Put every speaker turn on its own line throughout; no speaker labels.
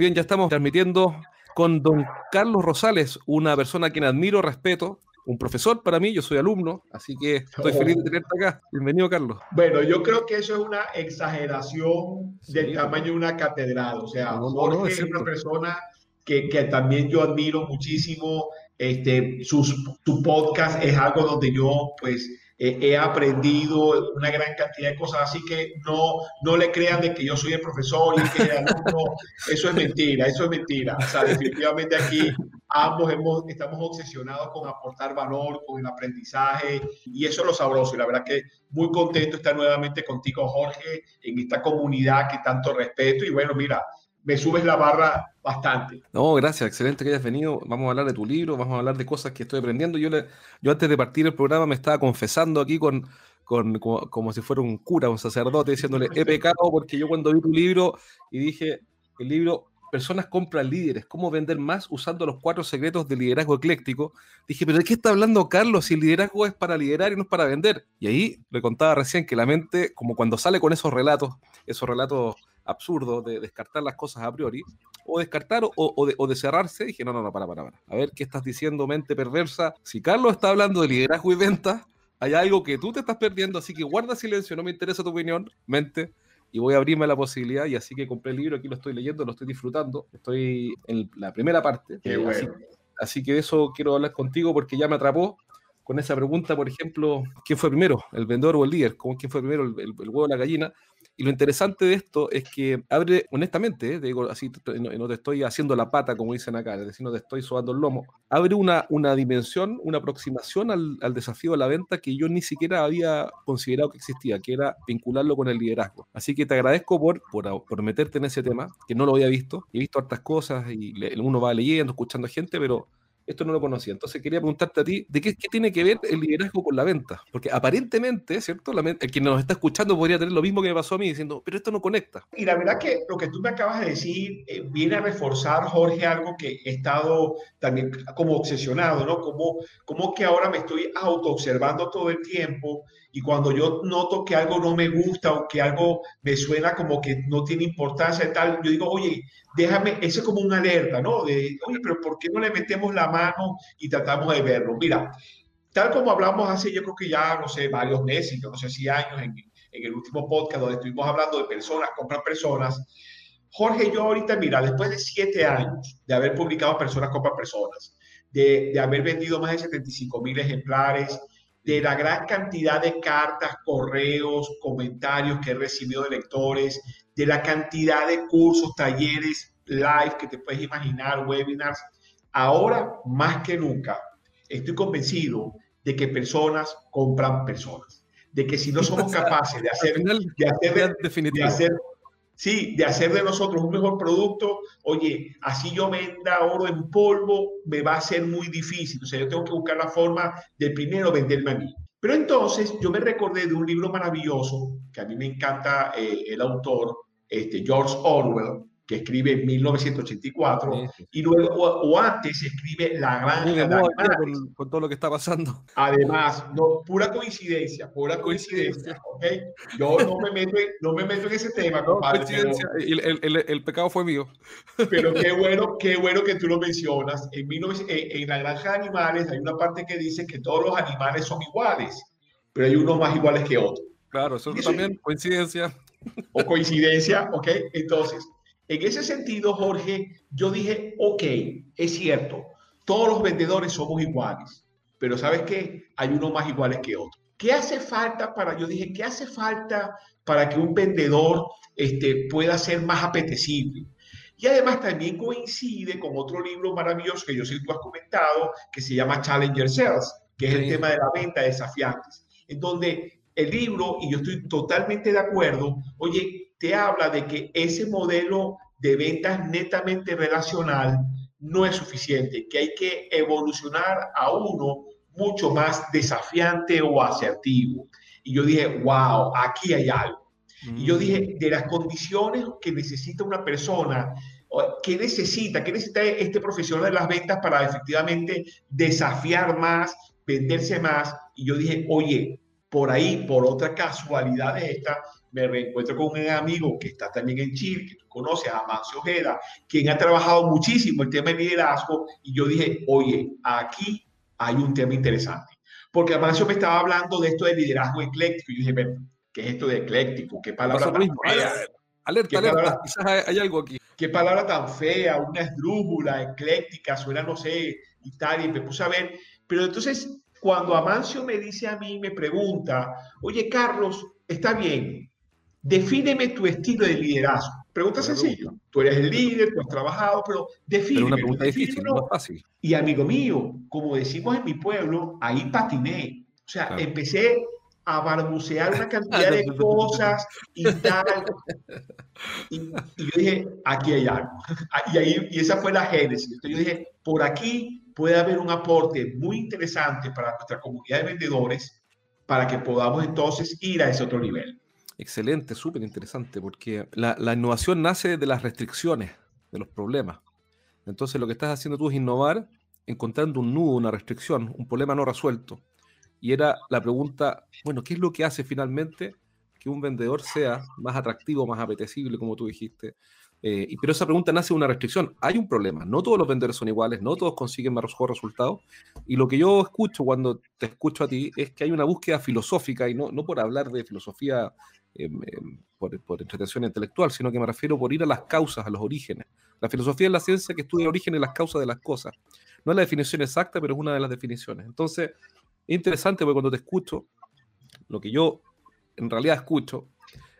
Bien, ya estamos transmitiendo con don Carlos Rosales, una persona a quien admiro, respeto, un profesor para mí, yo soy alumno, así que estoy feliz de tenerte acá. Bienvenido, Carlos.
Bueno, yo creo que eso es una exageración del tamaño de una catedral. O sea, Jorge es, una persona que, que, también yo admiro muchísimo. Este, sus, su podcast es algo donde yo, pues, he aprendido una gran cantidad de cosas, así que no, no le crean de que yo soy el profesor y que el alumno, eso es mentira, eso es mentira. O sea, definitivamente aquí ambos hemos, estamos obsesionados con aportar valor, con el aprendizaje, y eso es lo sabroso. Y la verdad que muy contento estar nuevamente contigo, Jorge, en esta comunidad que tanto respeto. Y bueno, mira, me subes la barra bastante.
No, gracias, excelente que hayas venido. Vamos a hablar de tu libro, vamos a hablar de cosas que estoy aprendiendo. Yo, le, yo antes de partir el programa me estaba confesando aquí con, con como, si fuera un cura, un sacerdote, diciéndole, he pecado porque yo cuando vi tu libro y dije, el libro Personas compran líderes, cómo vender más usando los cuatro secretos del liderazgo ecléctico. Dije, pero ¿de qué está hablando Carlos si el liderazgo es para liderar y no es para vender? Y ahí le contaba recién que la mente, como cuando sale con esos relatos, esos relatos absurdo de descartar las cosas a priori, o descartar o, de, cerrarse, dije, no, no, no, para, para, para. A ver, ¿qué estás diciendo, mente perversa? Si Carlos está hablando de liderazgo y venta, hay algo que tú te estás perdiendo, así que guarda silencio, no me interesa tu opinión, mente, y voy a abrirme la posibilidad, y así que compré el libro, aquí lo estoy leyendo, lo estoy disfrutando, estoy en la primera parte,
eh,
así, que de eso quiero hablar contigo porque ya me atrapó, con esa pregunta, por ejemplo, ¿quién fue primero, el vendedor o el líder? ¿Quién fue primero, el, el huevo o la gallina? Y lo interesante de esto es que abre, honestamente, eh, digo así, no, te estoy haciendo la pata, como dicen acá, es decir, no te estoy sobando el lomo, abre una, una dimensión, una aproximación al, al, desafío de la venta que yo ni siquiera había considerado que existía, que era vincularlo con el liderazgo. Así que te agradezco por, por, por meterte en ese tema, que no lo había visto. He visto hartas cosas y uno va leyendo, escuchando gente, pero esto no lo conocía. Entonces quería preguntarte a ti, ¿de qué, tiene que ver el liderazgo con la venta? Porque aparentemente, ¿cierto? La, el quien nos está escuchando podría tener lo mismo que me pasó a mí, diciendo, pero esto no conecta.
Y la verdad que lo que tú me acabas de decir eh, viene a reforzar, Jorge, algo que he estado también como obsesionado, ¿no? Como, como que ahora me estoy auto-observando todo el tiempo y cuando yo noto que algo no me gusta o que algo me suena como que no tiene importancia y tal, yo digo, oye, déjame, eso es como una alerta, ¿no? De, oye, pero ¿por qué no le metemos la mano y tratamos de verlo? Mira, tal como hablamos hace, yo creo que ya, no sé, varios meses, no sé si años, en, en el último podcast donde estuvimos hablando de personas, compran personas, Jorge, yo ahorita, mira, después de siete años de haber publicado Personas compran personas, de, de haber vendido más de 75 mil ejemplares, de la gran cantidad de cartas, correos, comentarios que he recibido de lectores, de la cantidad de cursos, talleres, live que te puedes imaginar, webinars. Ahora, más que nunca, estoy convencido de que personas compran personas. De que si no somos capaces de hacer, de hacer, de hacer Sí, de hacer de nosotros un mejor producto, oye, así yo venda oro en polvo, me va a ser muy difícil. O sea, yo tengo que buscar la forma de primero venderme a mí. Pero entonces yo me recordé de un libro maravilloso, que a mí me encanta eh, el autor, este, George Orwell, que escribe en 1984, y luego, o, antes escribe La Granja
con, con, todo lo que está pasando.
Además, no, pura coincidencia, pura coincidencia, ¿ok? Yo no me meto, no me meto en ese tema, compadre.
el, el, el, pecado fue mío.
Pero qué bueno, qué bueno que tú lo mencionas. En, 19, en, en La Granja de Animales hay una parte que dice que todos los animales son iguales, pero hay unos más iguales que otros.
Claro, eso, eso también, coincidencia.
O coincidencia, ¿ok? Entonces, en ese sentido, Jorge, yo dije, ok, es cierto, todos los vendedores somos iguales, pero ¿sabes qué? Hay unos más iguales que otros. ¿Qué hace falta para, yo dije, ¿qué hace falta para que un vendedor este, pueda ser más apetecible? Y además también coincide con otro libro maravilloso que yo sé que tú has comentado, que se llama Challenger Sales, que es el tema de la venta desafiantes, en donde el libro, y yo estoy totalmente de acuerdo, oye, te habla de que ese modelo de ventas netamente relacional no es suficiente, que hay que evolucionar a uno mucho más desafiante o asertivo. Y yo dije, wow, aquí hay algo. Y yo dije, de las condiciones que necesita una persona, ¿qué necesita? ¿Qué necesita este profesional de las ventas para efectivamente desafiar más, venderse más? Y yo dije, oye, por ahí, por otra casualidad de esta, me reencuentro con un amigo que está también en Chile, que tú conoces, Amancio Ojeda, quien ha trabajado muchísimo el tema de liderazgo, y yo dije, oye, aquí hay un tema interesante. Porque Amancio me estaba hablando de esto de liderazgo ecléctico, y yo dije, ¿qué es esto de ecléctico? ¿Qué palabra tan fea?
Alerta, alerta, quizás hay, algo aquí.
¿Qué palabra tan fea? Una esdrújula, ecléctica, suena, no sé, y tal, y me puse a ver. Pero entonces, cuando Amancio me dice a mí, me pregunta, oye, Carlos, está bien, defíneme tu estilo de liderazgo. Pregunta sencilla. Tú eres el líder, tú has trabajado, pero defíneme.
una pregunta difícil, no fácil.
Y amigo mío, como decimos en mi pueblo, ahí patiné. O sea, empecé a barbucear una cantidad de cosas y tal. Y, yo dije, aquí hay algo. Y, ahí, y esa fue la génesis. Entonces yo dije, por aquí puede haber un aporte muy interesante para nuestra comunidad de vendedores para que podamos entonces ir a ese otro nivel.
Excelente, súper interesante, porque la, la, innovación nace de las restricciones, de los problemas. Entonces lo que estás haciendo tú es innovar encontrando un nudo, una restricción, un problema no resuelto. Y era la pregunta, bueno, ¿qué es lo que hace finalmente que un vendedor sea más atractivo, más apetecible, como tú dijiste? Eh, pero esa pregunta nace de una restricción. Hay un problema. No todos los vendedores son iguales, no todos consiguen mejor resultados. Y lo que yo escucho cuando te escucho a ti es que hay una búsqueda filosófica, y no, no por hablar de filosofía por, por, entretención intelectual, sino que me refiero por ir a las causas, a los orígenes. La filosofía es la ciencia que estudia el origen y las causas de las cosas. No es la definición exacta, pero es una de las definiciones. Entonces, es interesante porque cuando te escucho, lo que yo en realidad escucho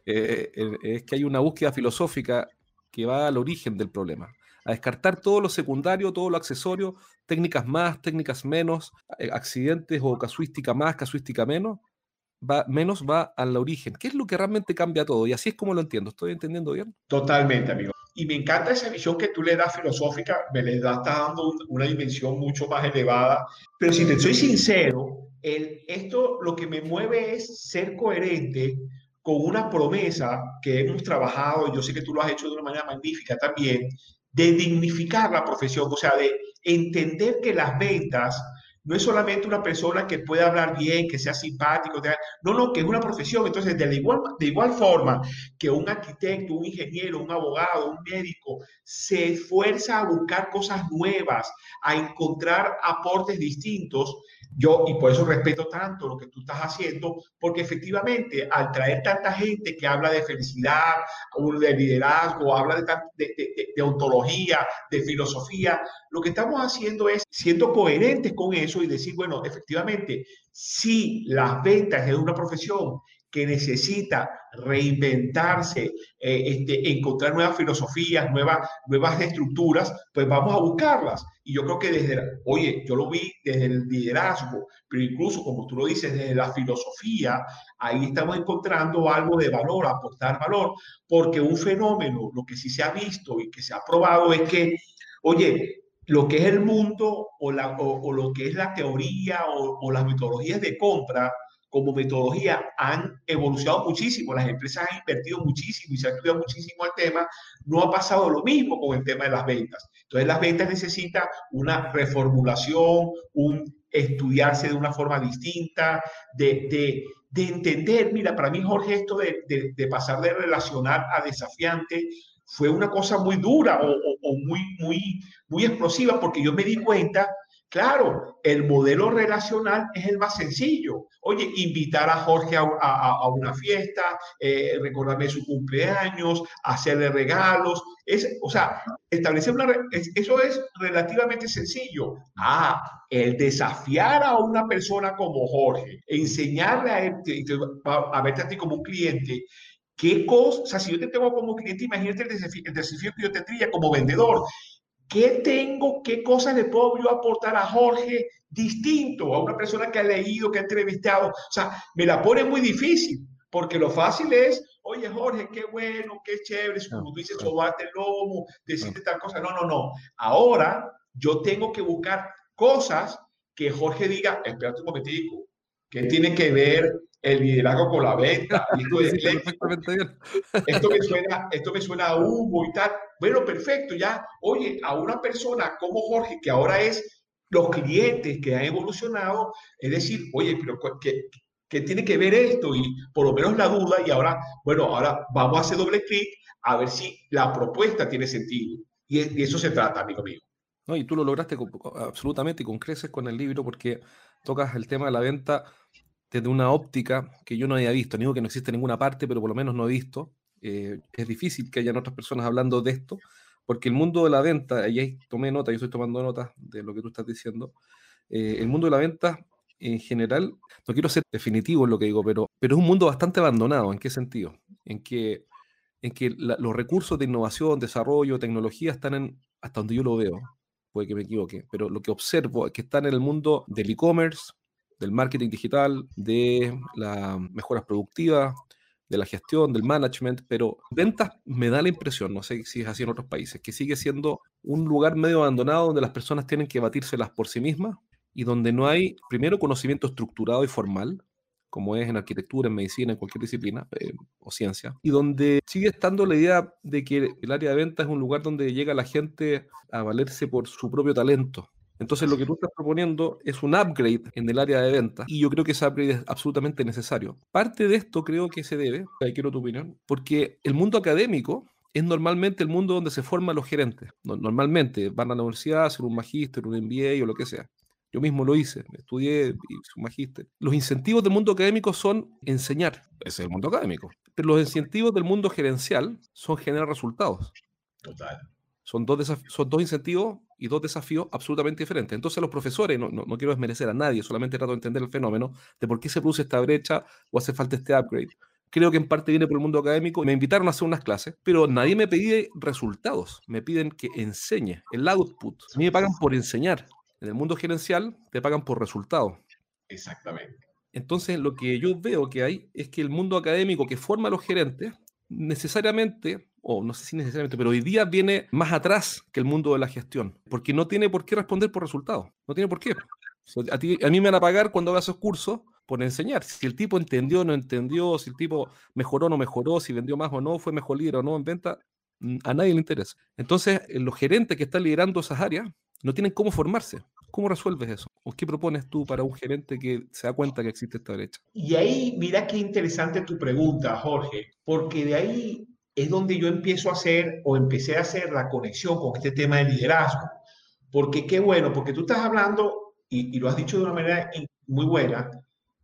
eh, eh, es que hay una búsqueda filosófica que va al origen del problema, a descartar todo lo secundario, todo lo accesorio, técnicas más, técnicas menos, eh, accidentes o casuística más, casuística menos, va, menos va al origen. ¿Qué es lo que realmente cambia todo? Y así es como lo entiendo. ¿Estoy entendiendo bien?
Totalmente, amigo. Y me encanta esa visión que tú le das filosófica, me le das dando una dimensión mucho más elevada. Pero si te soy sincero, el, esto lo que me mueve es ser coherente con una promesa que hemos trabajado, yo sé que tú lo has hecho de una manera magnífica también, de dignificar la profesión, o sea, de entender que las ventas no es solamente una persona que pueda hablar bien, que sea simpático, no, no, que es una profesión. Entonces, de igual, de igual forma que un arquitecto, un ingeniero, un abogado, un médico se esfuerza a buscar cosas nuevas, a encontrar aportes distintos, yo, y por eso respeto tanto lo que tú estás haciendo, porque efectivamente al traer tanta gente que habla de felicidad, de liderazgo, habla de, de, ontología, de filosofía, lo que estamos haciendo es siendo coherentes con eso y decir, bueno, efectivamente, si las ventas es una profesión que necesita reinventarse, eh, este, encontrar nuevas filosofías, nuevas, nuevas estructuras, pues vamos a buscarlas. Y yo creo que desde, oye, yo lo vi desde el liderazgo, pero incluso como tú lo dices, desde la filosofía, ahí estamos encontrando algo de valor, aportar valor, porque un fenómeno, lo que sí se ha visto y que se ha probado es que, oye, lo que es el mundo o, la, o, lo que es la teoría o, o las metodologías de compra, como metodología han evolucionado muchísimo, las empresas han invertido muchísimo y se ha estudiado muchísimo el tema, no ha pasado lo mismo con el tema de las ventas. Entonces las ventas necesitan una reformulación, un estudiarse de una forma distinta, de, de, de entender, mira, para mí Jorge, esto de, de, pasar de relacionar a desafiante fue una cosa muy dura o, o, o muy, muy, muy explosiva porque yo me di cuenta Claro, el modelo relacional es el más sencillo. Oye, invitar a Jorge a, una fiesta, eh, recordarme su cumpleaños, hacerle regalos. Es, o sea, establecer una... eso es relativamente sencillo. Ah, el desafiar a una persona como Jorge, enseñarle a a verte a ti como un cliente, qué cosa, o sea, si yo te tengo como cliente, imagínate el desafío, el desafío que yo tendría como vendedor. ¿Qué tengo, qué cosas le puedo yo aportar a Jorge distinto a una persona que ha leído, que ha entrevistado? O sea, me la pone muy difícil, porque lo fácil es, oye Jorge, qué bueno, qué chévere, como tú dices, sobarte el lomo, decirte tal cosa. No, no, no. Ahora yo tengo que buscar cosas que Jorge diga, espérate un momentico, que tiene que ver el liderazgo con la venta. esto, me suena, esto me suena a humo y tal. Bueno, perfecto, ya. Oye, a una persona como Jorge, que ahora es los clientes que han evolucionado, es decir, oye, pero ¿qué, ¿Qué tiene que ver esto? Y por lo menos la duda y ahora, bueno, ahora vamos a hacer doble clic a ver si la propuesta tiene sentido. Y de eso se trata, amigo mío.
No, y tú lo lograste absolutamente y con creces con el libro porque tocas el tema de la venta desde una óptica que yo no había visto. No digo que no existe en ninguna parte, pero por lo menos no he visto. Eh, es difícil que hayan otras personas hablando de esto, porque el mundo de la venta, y ahí tomé nota, yo estoy tomando nota de lo que tú estás diciendo, eh, el mundo de la venta en general, no quiero ser definitivo en lo que digo, pero, pero es un mundo bastante abandonado. ¿En qué sentido? En que, en que los recursos de innovación, desarrollo, tecnología están en, hasta donde yo lo veo, puede que me equivoque, pero lo que observo es que están en el mundo del e-commerce, del marketing digital, de las mejoras productivas, de la gestión, del management, pero ventas me da la impresión, no sé si es así en otros países, que sigue siendo un lugar medio abandonado donde las personas tienen que batírselas por sí mismas y donde no hay, primero, conocimiento estructurado y formal, como es en arquitectura, en medicina, en cualquier disciplina eh, o ciencia, y donde sigue estando la idea de que el área de ventas es un lugar donde llega la gente a valerse por su propio talento. Entonces lo que tú estás proponiendo es un upgrade en el área de ventas y yo creo que ese upgrade es absolutamente necesario. Parte de esto creo que se debe, ahí quiero tu opinión, porque el mundo académico es normalmente el mundo donde se forman los gerentes. Normalmente van a la universidad a hacer un magíster, un MBA o lo que sea. Yo mismo lo hice, estudié y hice un magíster. Los incentivos del mundo académico son enseñar, ese es el mundo académico. Pero los incentivos del mundo gerencial son generar resultados.
Total.
Son dos, son dos incentivos y dos desafíos absolutamente diferentes. Entonces los profesores, no, no, quiero desmerecer a nadie, solamente trato de entender el fenómeno de por qué se produce esta brecha o hace falta este upgrade. Creo que en parte viene por el mundo académico. Me invitaron a hacer unas clases, pero nadie me pide resultados. Me piden que enseñe el output. A mí me pagan por enseñar. En el mundo gerencial te pagan por resultados.
Exactamente.
Entonces, lo que yo veo que hay es que el mundo académico que forma a los gerentes necesariamente, o no sé si necesariamente, pero hoy día viene más atrás que el mundo de la gestión, porque no tiene por qué responder por resultados. No tiene por qué. A, ti, a mí me van a pagar cuando haga esos cursos por enseñar. Si el tipo entendió o no entendió, si el tipo mejoró o no mejoró, si vendió más o no, fue mejor líder o no en venta, mm, a nadie le interesa. Entonces, eh, los gerentes que están liderando esas áreas no tienen cómo formarse. ¿Cómo resuelves eso? ¿O qué propones tú para un gerente que se da cuenta que existe esta brecha?
Y ahí, mira qué interesante tu pregunta, Jorge, porque de ahí es donde yo empiezo a hacer o empecé a hacer la conexión con este tema de liderazgo. Porque qué bueno, porque tú estás hablando, y, y lo has dicho de una manera muy buena,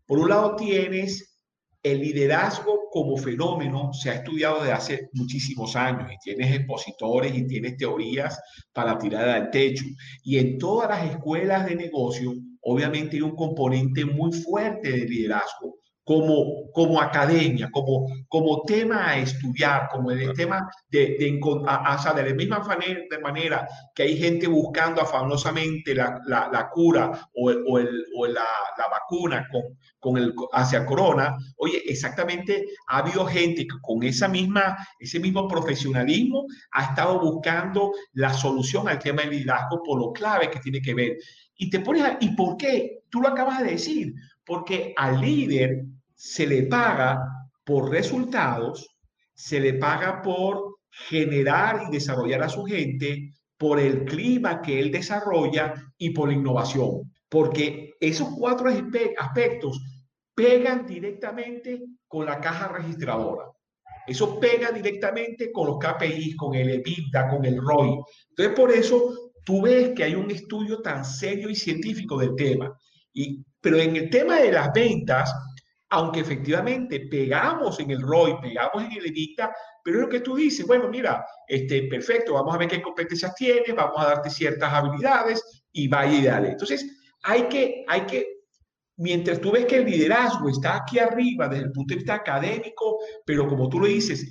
por un lado tienes el liderazgo como fenómeno se ha estudiado desde hace muchísimos años y tienes expositores y tienes teorías para tirar al techo. Y en todas las escuelas de negocio, obviamente hay un componente muy fuerte de liderazgo como, como academia, como, como tema a estudiar, como el tema de, de, de la misma manera, de manera que hay gente buscando afanosamente la, la, la cura o, o, el, o la, la, vacuna con, con el, hacia corona, oye, exactamente ha habido gente que con esa misma, ese mismo profesionalismo ha estado buscando la solución al tema del liderazgo por lo clave que tiene que ver. Y te pones, ¿y por qué? Tú lo acabas de decir, porque al líder se le paga por resultados, se le paga por generar y desarrollar a su gente, por el clima que él desarrolla y por la innovación. Porque esos cuatro aspectos pegan directamente con la caja registradora. Eso pega directamente con los KPIs, con el EBITDA, con el ROI. Entonces, por eso tú ves que hay un estudio tan serio y científico del tema. Y, pero en el tema de las ventas, aunque efectivamente pegamos en el ROI, pegamos en el EBITDA, pero es lo que tú dices, bueno, mira, este, perfecto, vamos a ver qué competencias tienes, vamos a darte ciertas habilidades y vaya y dale. Entonces, hay que, hay que, mientras tú ves que el liderazgo está aquí arriba desde el punto de vista académico, pero como tú lo dices,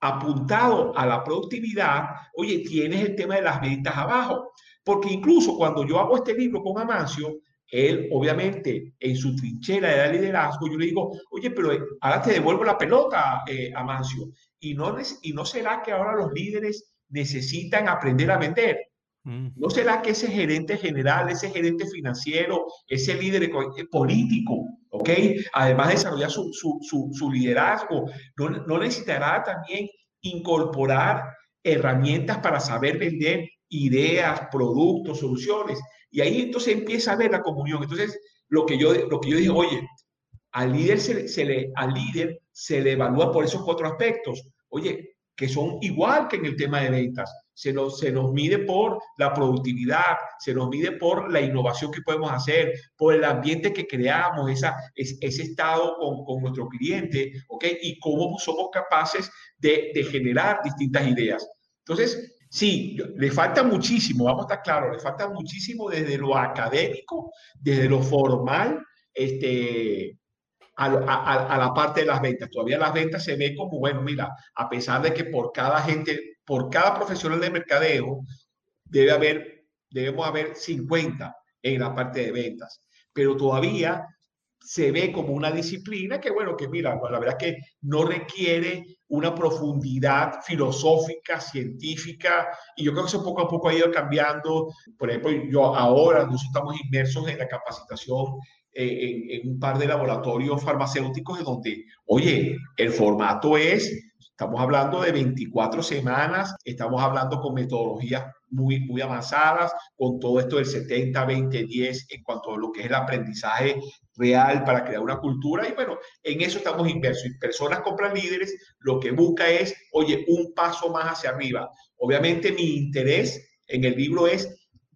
apuntado a la productividad, oye, tienes el tema de las ventas abajo. Porque incluso cuando yo hago este libro con Amancio, él, obviamente, en su trinchera de liderazgo, yo le digo, oye, pero eh, ahora te devuelvo la pelota, eh, Amancio. ¿Y no, ¿Y no será que ahora los líderes necesitan aprender a vender? Mm. ¿No será que ese gerente general, ese gerente financiero, ese líder eh, político, ¿ok? Además de desarrollar su, su, su, su liderazgo, ¿no, ¿no necesitará también incorporar herramientas para saber vender ideas, productos, soluciones? Y ahí entonces empieza a ver la comunión. Entonces, lo que yo, lo que yo dije, oye, Al líder se, le, al líder se le evalúa por esos cuatro aspectos. Oye, que son igual que en el tema de ventas. Se nos, se nos mide por la productividad, se nos mide por la innovación que podemos hacer, por el ambiente que creamos, esa, ese estado con, con nuestro cliente, ¿ok? Y cómo somos capaces de, de generar distintas ideas. Entonces, sí, le falta muchísimo, vamos a estar claros, le falta muchísimo desde lo académico, desde lo formal, este, a, la parte de las ventas. Todavía las ventas se ve como, bueno, mira, a pesar de que por cada gente, por cada profesional de mercadeo, debe haber, debemos haber 50 en la parte de ventas. Pero todavía se ve como una disciplina que, bueno, que mira, la verdad que no requiere una profundidad filosófica, científica, y yo creo que eso poco a poco ha ido cambiando. Por ejemplo, yo ahora, nosotros estamos inmersos en la capacitación eh, en, un par de laboratorios farmacéuticos en donde, oye, el formato es, estamos hablando de 24 semanas, estamos hablando con metodologías muy, muy avanzadas, con todo esto del 70, 20, 10 en cuanto a lo que es el aprendizaje real para crear una cultura. Y bueno, en eso estamos inmersos. Y personas compran líderes, lo que busca es, oye, un paso más hacia arriba. Obviamente mi interés en el libro es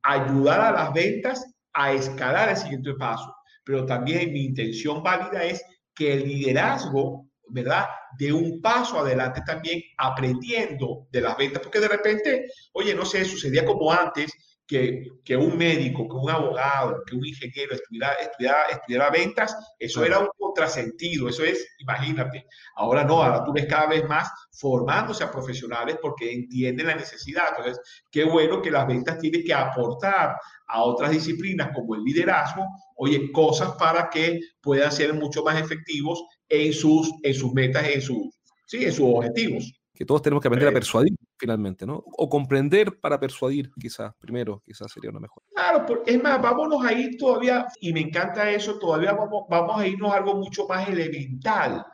ayudar a las ventas a escalar el siguiente paso pero también mi intención válida es que el liderazgo, ¿verdad? De un paso adelante también aprendiendo de las ventas, porque de repente, oye, no sé, sucedía como antes, que, que, un médico, que un abogado, que un ingeniero estudiara, estudiara, estudiara ventas, eso era un contrasentido, eso es, imagínate. Ahora no, ahora tú ves cada vez más formándose a profesionales porque entienden la necesidad. Entonces, qué bueno que las ventas tienen que aportar a otras disciplinas como el liderazgo, oye, cosas para que puedan ser mucho más efectivos en sus, en sus metas, en sus, sí, en sus objetivos.
Que todos tenemos que aprender a persuadir finalmente, ¿no? O comprender para persuadir, quizás, primero, quizás sería una mejor.
Claro, es más, vámonos a ir todavía, y me encanta eso, todavía vamos, vamos a irnos a algo mucho más elemental.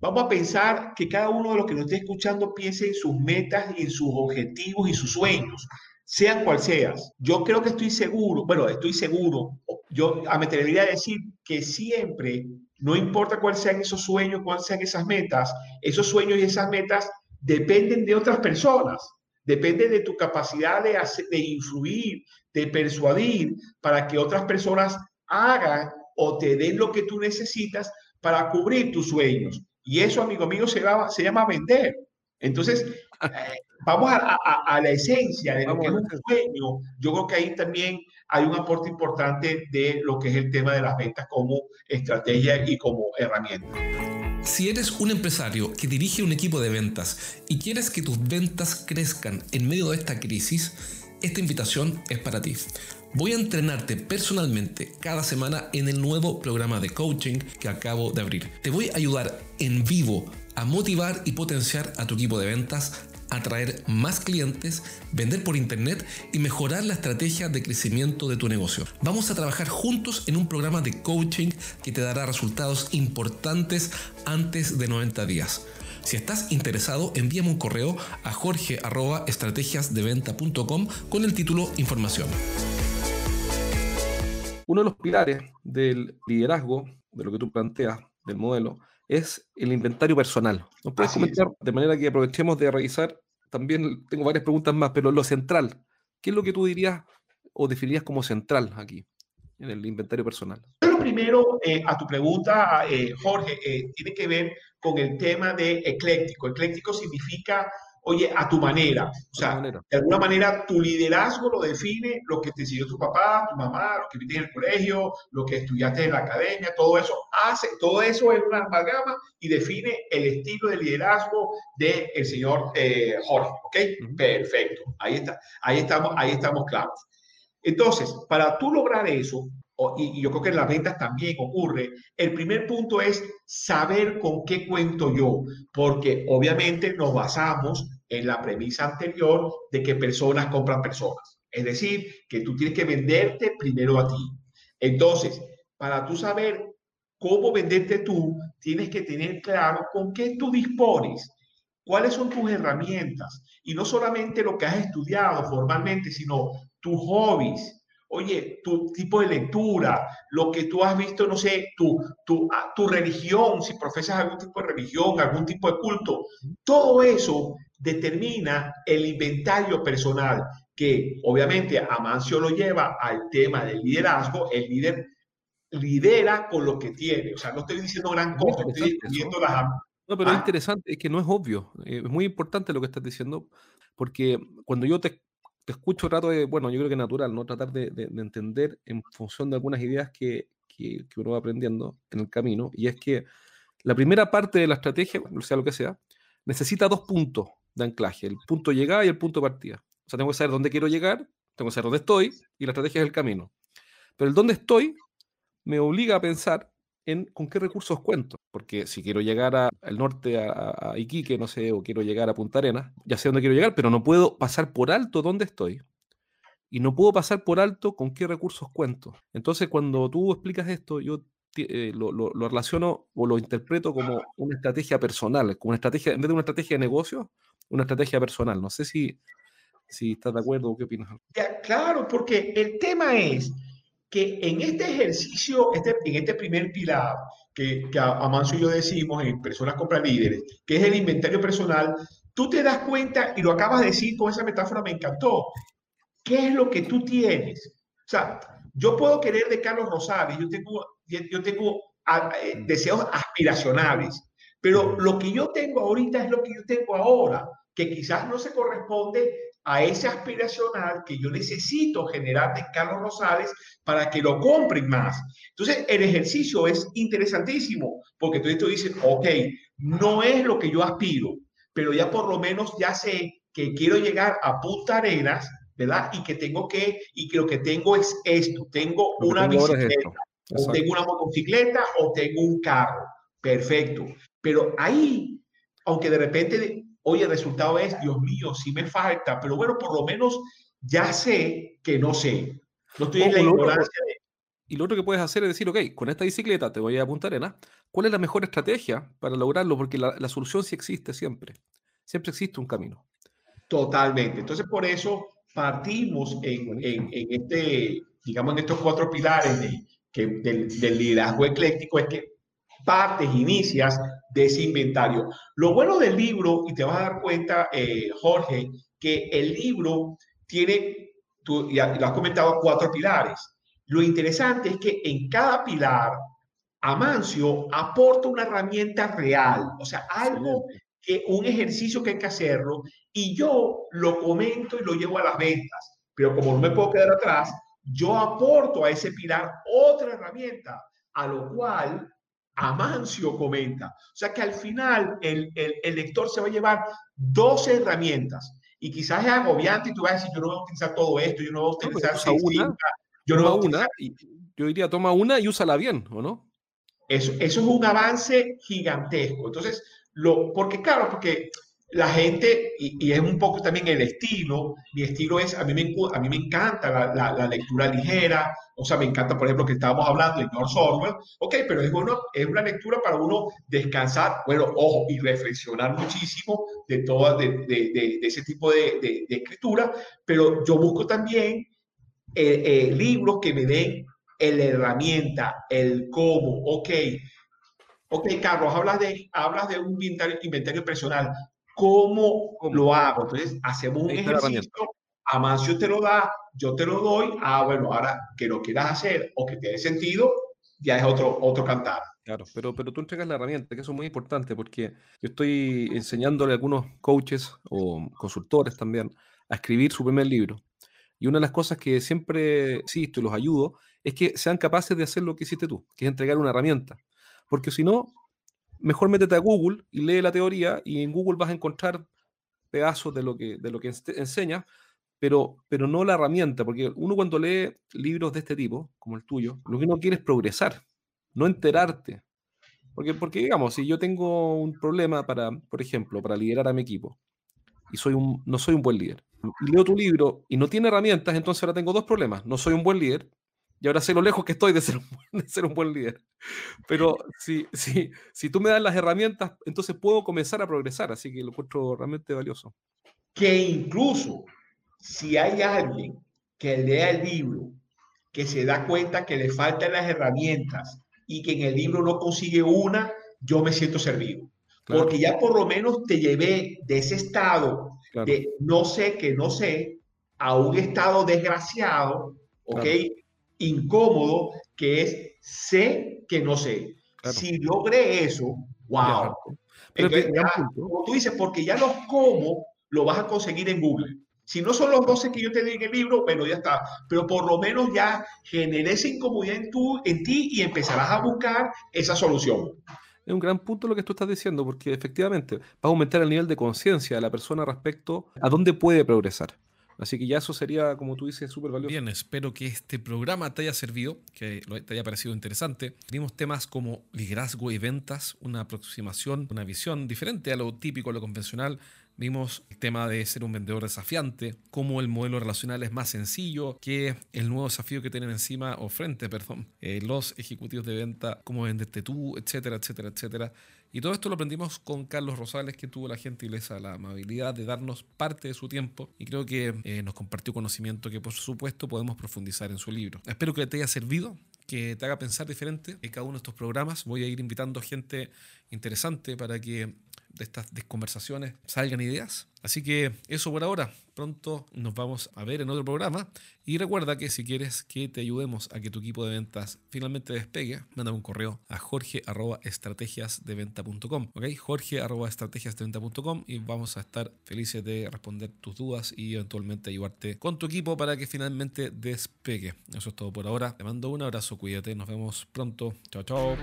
Vamos a pensar que cada uno de los que nos esté escuchando piense en sus metas y en sus objetivos y sus sueños, sean cual seas. Yo creo que estoy seguro, bueno, estoy seguro, yo me atrevería a decir que siempre, no importa cuáles sean esos sueños, cuáles sean esas metas, esos sueños y esas metas dependen de otras personas, depende de tu capacidad de, de influir, de persuadir para que otras personas hagan o te den lo que tú necesitas para cubrir tus sueños. Y eso, amigo mío, se, se llama vender. Entonces, eh, vamos a, la esencia de lo que es un sueño. Yo creo que ahí también hay un aporte importante de lo que es el tema de las ventas como estrategia y como herramienta.
Si eres un empresario que dirige un equipo de ventas y quieres que tus ventas crezcan en medio de esta crisis, esta invitación es para ti. Voy a entrenarte personalmente cada semana en el nuevo programa de coaching que acabo de abrir. Te voy a ayudar en vivo a motivar y potenciar a tu equipo de ventas atraer más clientes, vender por internet y mejorar la estrategia de crecimiento de tu negocio. Vamos a trabajar juntos en un programa de coaching que te dará resultados importantes antes de 90 días. Si estás interesado, envíame un correo a jorge.estrategiasdeventa.com con el título Información.
Uno de los pilares del liderazgo, de lo que tú planteas, del modelo, es el inventario personal. ¿Nos puedes comentar de manera que aprovechemos de revisar? También tengo varias preguntas más, pero lo central, ¿qué es lo que tú dirías o definirías como central aquí en el inventario personal?
Lo primero, eh, a tu pregunta, eh, Jorge, eh, tiene que ver con el tema de ecléctico. Ecléctico significa oye, a tu manera. O sea, de alguna manera tu liderazgo lo define lo que te enseñó tu papá, tu mamá, lo que viste en el colegio, lo que estudiaste en la academia, todo eso hace, todo eso es una amalgama y define el estilo de liderazgo del el señor eh, Jorge, ¿ok? Perfecto, ahí está, ahí estamos, ahí estamos claros. Entonces, para tú lograr eso, y, yo creo que en las ventas también ocurre, el primer punto es saber con qué cuento yo, porque obviamente nos basamos en la premisa anterior de que personas compran personas. Es decir, que tú tienes que venderte primero a ti. Entonces, para tú saber cómo venderte tú, tienes que tener claro con qué tú dispones, cuáles son tus herramientas y no solamente lo que has estudiado formalmente, sino tus hobbies, oye, tu tipo de lectura, lo que tú has visto, no sé, tu, tu, ah, tu religión, si profesas algún tipo de religión, algún tipo de culto, todo eso determina el inventario personal que obviamente Amancio lo lleva al tema del liderazgo, el líder lidera con lo que tiene, o sea, no estoy diciendo gran cosa, estoy
diciendo las... No, pero es ah. interesante, es que no es obvio, eh, es muy importante lo que estás diciendo, porque cuando yo te te escucho trato de, bueno, yo creo que es natural, ¿no? Tratar de, entender en función de algunas ideas que, que, uno va aprendiendo en el camino. Y es que la primera parte de la estrategia, sea lo que sea, necesita dos puntos de anclaje, el punto de llegada y el punto de partida. O sea, tengo que saber dónde quiero llegar, tengo que saber dónde estoy y la estrategia es el camino. Pero el dónde estoy me obliga a pensar en con qué recursos cuento. Porque si quiero llegar al norte, a, Iquique, no sé, o quiero llegar a Punta Arenas, ya sé dónde quiero llegar, pero no puedo pasar por alto dónde estoy. Y no puedo pasar por alto con qué recursos cuento. Entonces, cuando tú explicas esto, yo eh, lo, relaciono o lo interpreto como una estrategia personal, como una estrategia, en vez de una estrategia de negocio, una estrategia personal. No sé si, si estás de acuerdo o qué opinas.
claro, porque el tema es que en este ejercicio, este, en este primer pilar, que, que Amancio y yo decimos en Personas Compra Líderes, que es el inventario personal, tú te das cuenta, y lo acabas de decir con esa metáfora, me encantó, ¿qué es lo que tú tienes? O sea, yo puedo querer de Carlos Rosales, yo tengo, yo tengo eh, deseos aspiracionales, pero lo que yo tengo ahorita es lo que yo tengo ahora, que quizás no se corresponde a ese aspiracional que yo necesito generar de Carlos Rosales para que lo compren más. Entonces, el ejercicio es interesantísimo porque tú, tú dices, ok, no es lo que yo aspiro, pero ya por lo menos ya sé que quiero llegar a Punta Arenas, ¿verdad? Y que tengo que, y que lo que tengo es esto, tengo una bicicleta, o tengo una motocicleta, o tengo un carro. Perfecto. Pero ahí, aunque de repente hoy el resultado es, Dios mío, sí me falta, pero bueno, por lo menos ya sé que no sé. No estoy en la ignorancia
Y lo otro que puedes hacer es decir, ok, con esta bicicleta te voy a Punta Arena, ¿cuál es la mejor estrategia para lograrlo? Porque la, solución sí existe siempre. Siempre existe un camino.
Totalmente. Entonces, por eso partimos en, en, este, digamos, en estos cuatro pilares de, que, del, del liderazgo ecléctico, es que partes, inicias de ese inventario. Lo bueno del libro, y te vas a dar cuenta, eh, Jorge, que el libro tiene, tú ya lo has comentado, cuatro pilares. Lo interesante es que en cada pilar, Amancio aporta una herramienta real, o sea, algo que un ejercicio que hay que hacerlo, y yo lo comento y lo llevo a las ventas. Pero como no me puedo quedar atrás, yo aporto a ese pilar otra herramienta, a lo cual Amancio comenta. O sea que al final el, el, lector se va a llevar dos herramientas y quizás es agobiante y tú vas a decir, yo no voy a utilizar todo esto, yo no voy a utilizar
una, yo no voy a una, y yo diría, toma una y úsala bien, ¿o no?
Eso, eso es un avance gigantesco. Entonces, lo, porque claro, porque la gente, y, es un poco también el estilo, mi estilo es, a mí me, a mí me encanta la, la, lectura ligera, o sea, me encanta, por ejemplo, que estábamos hablando de George Orwell, ok, pero es, bueno, es una lectura para uno descansar, bueno, ojo, y reflexionar muchísimo de, toda, de, de, de ese tipo de, escritura, pero yo busco también eh, eh, libros que me den la herramienta, el cómo, ok, Ok, Carlos, hablas de, hablas de un inventario, inventario personal. ¿Cómo lo hago? Entonces, hacemos un ejercicio, Amancio te lo da, yo te lo doy, ah, bueno, ahora que lo quieras hacer o que te dé sentido, ya es otro, otro cantar.
Claro, pero, pero tú entregas la herramienta, que eso es muy importante, porque yo estoy enseñándole a algunos coaches o consultores también a escribir su primer libro. Y una de las cosas que siempre insisto y los ayudo es que sean capaces de hacer lo que hiciste tú, que es entregar una herramienta. Porque si no, mejor métete a Google y lee la teoría y en Google vas a encontrar pedazos de lo que, de lo que enseña, pero, pero no la herramienta, porque uno cuando lee libros de este tipo, como el tuyo, lo que uno quiere es progresar, no enterarte. Porque, porque digamos, si yo tengo un problema para, por ejemplo, para liderar a mi equipo, y soy un, no soy un buen líder, leo tu libro y no tiene herramientas, entonces ahora tengo dos problemas. No soy un buen líder y ahora sé lo lejos que estoy de ser un, de ser un buen líder. Pero si, si, si tú me das las herramientas, entonces puedo comenzar a progresar, así que lo encuentro realmente valioso.
Que incluso si hay alguien que lea el libro que se da cuenta que le faltan las herramientas y que en el libro no consigue una, yo me siento servido. Porque ya por lo menos te llevé de ese estado de no sé que no sé a un estado desgraciado, ¿ok? Incómodo, que es sé que no sé. Si logré eso, wow. como tú dices, porque ya los cómo lo vas a conseguir en Google. Si no son los 12 que yo te di en el libro, bueno, ya está. Pero por lo menos ya generé esa incomodidad en, tu, en ti y empezarás a buscar esa solución.
Es un gran punto lo que tú estás diciendo, porque efectivamente va a aumentar el nivel de conciencia de la persona respecto a dónde puede progresar. Así que ya eso sería, como tú dices, súper valioso.
Bien, espero que este programa te haya servido, que te haya parecido interesante. Tenemos temas como liderazgo y ventas, una aproximación, una visión diferente a lo típico, a lo convencional Vimos el tema de ser un vendedor desafiante, cómo el modelo relacional es más sencillo que el nuevo desafío que tienen encima o frente, perdón, eh, los ejecutivos de venta, cómo venderte tú, etcétera, etcétera, etcétera. Y todo esto lo aprendimos con Carlos Rosales, que tuvo la gentileza, la amabilidad de darnos parte de su tiempo y creo que eh, nos compartió conocimiento que por supuesto podemos profundizar en su libro. Espero que te haya servido, que te haga pensar diferente en cada uno de estos programas. Voy a ir invitando gente interesante para que de estas conversaciones salgan ideas. Así que eso por ahora. Pronto nos vamos a ver en otro programa. Y recuerda que si quieres que te ayudemos a que tu equipo de ventas finalmente despegue, manda un correo a jorge.estrategiasdeventa.com. ¿Ok? Jorge.estrategiasdeventa.com y vamos a estar felices de responder tus dudas y eventualmente ayudarte con tu equipo para que finalmente despegue. Eso es todo por ahora. Te mando un abrazo, cuídate. Nos vemos pronto. Chao, chao.